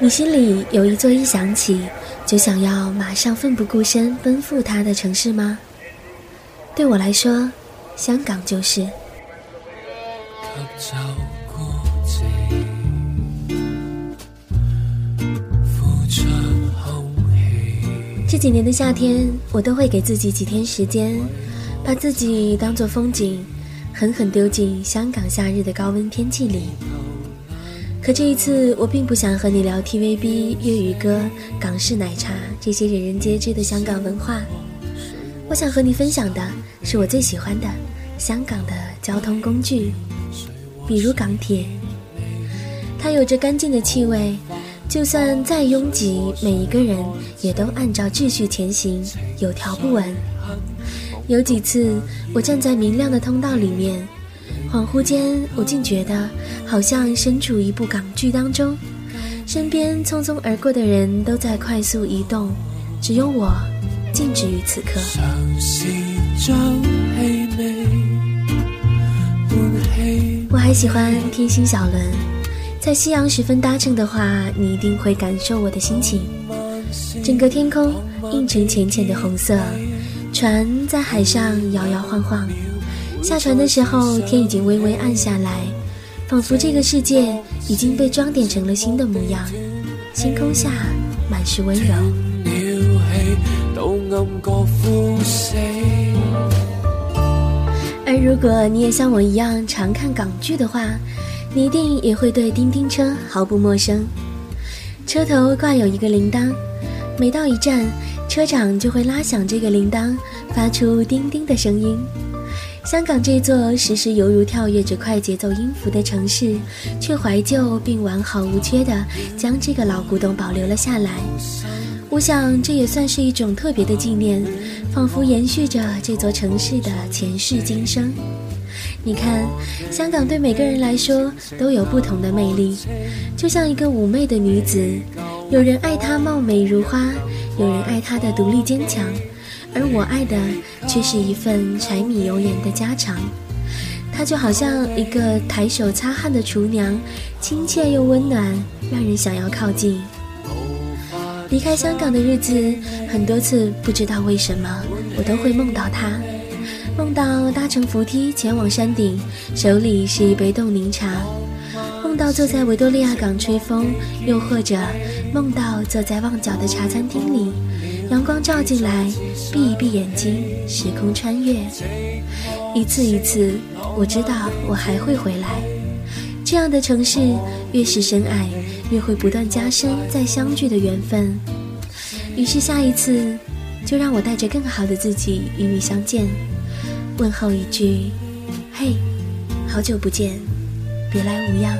你心里有一座一想起就想要马上奋不顾身奔赴它的城市吗？对我来说，香港就是。这几年的夏天，我都会给自己几天时间，把自己当做风景，狠狠丢进香港夏日的高温天气里。可这一次，我并不想和你聊 TVB、粤语歌、港式奶茶这些人人皆知的香港文化。我想和你分享的是我最喜欢的香港的交通工具，比如港铁。它有着干净的气味。就算再拥挤，每一个人也都按照秩序前行，有条不紊。有几次，我站在明亮的通道里面，恍惚间，我竟觉得好像身处一部港剧当中，身边匆匆而过的人都在快速移动，只有我静止于此刻。我还喜欢天星小轮。在夕阳时分搭乘的话，你一定会感受我的心情。整个天空映成浅浅的红色，船在海上摇摇晃晃。下船的时候，天已经微微暗下来，仿佛这个世界已经被装点成了新的模样。星空下满是温柔。而如果你也像我一样常看港剧的话，你一定也会对叮叮车毫不陌生，车头挂有一个铃铛，每到一站，车长就会拉响这个铃铛，发出叮叮的声音。香港这座时时犹如跳跃着快节奏音符的城市，却怀旧并完好无缺地将这个老古董保留了下来。我想这也算是一种特别的纪念，仿佛延续着这座城市的前世今生。你看，香港对每个人来说都有不同的魅力，就像一个妩媚的女子，有人爱她貌美如花，有人爱她的独立坚强，而我爱的却是一份柴米油盐的家常。她就好像一个抬手擦汗的厨娘，亲切又温暖，让人想要靠近。离开香港的日子，很多次不知道为什么，我都会梦到他。梦到搭乘扶梯前往山顶，手里是一杯冻柠茶；梦到坐在维多利亚港吹风，又或者梦到坐在旺角的茶餐厅里，阳光照进来，闭一闭眼睛，时空穿越。一次一次，我知道我还会回来。这样的城市，越是深爱，越会不断加深再相聚的缘分。于是下一次，就让我带着更好的自己与你相见。问候一句：“嘿，好久不见，别来无恙。”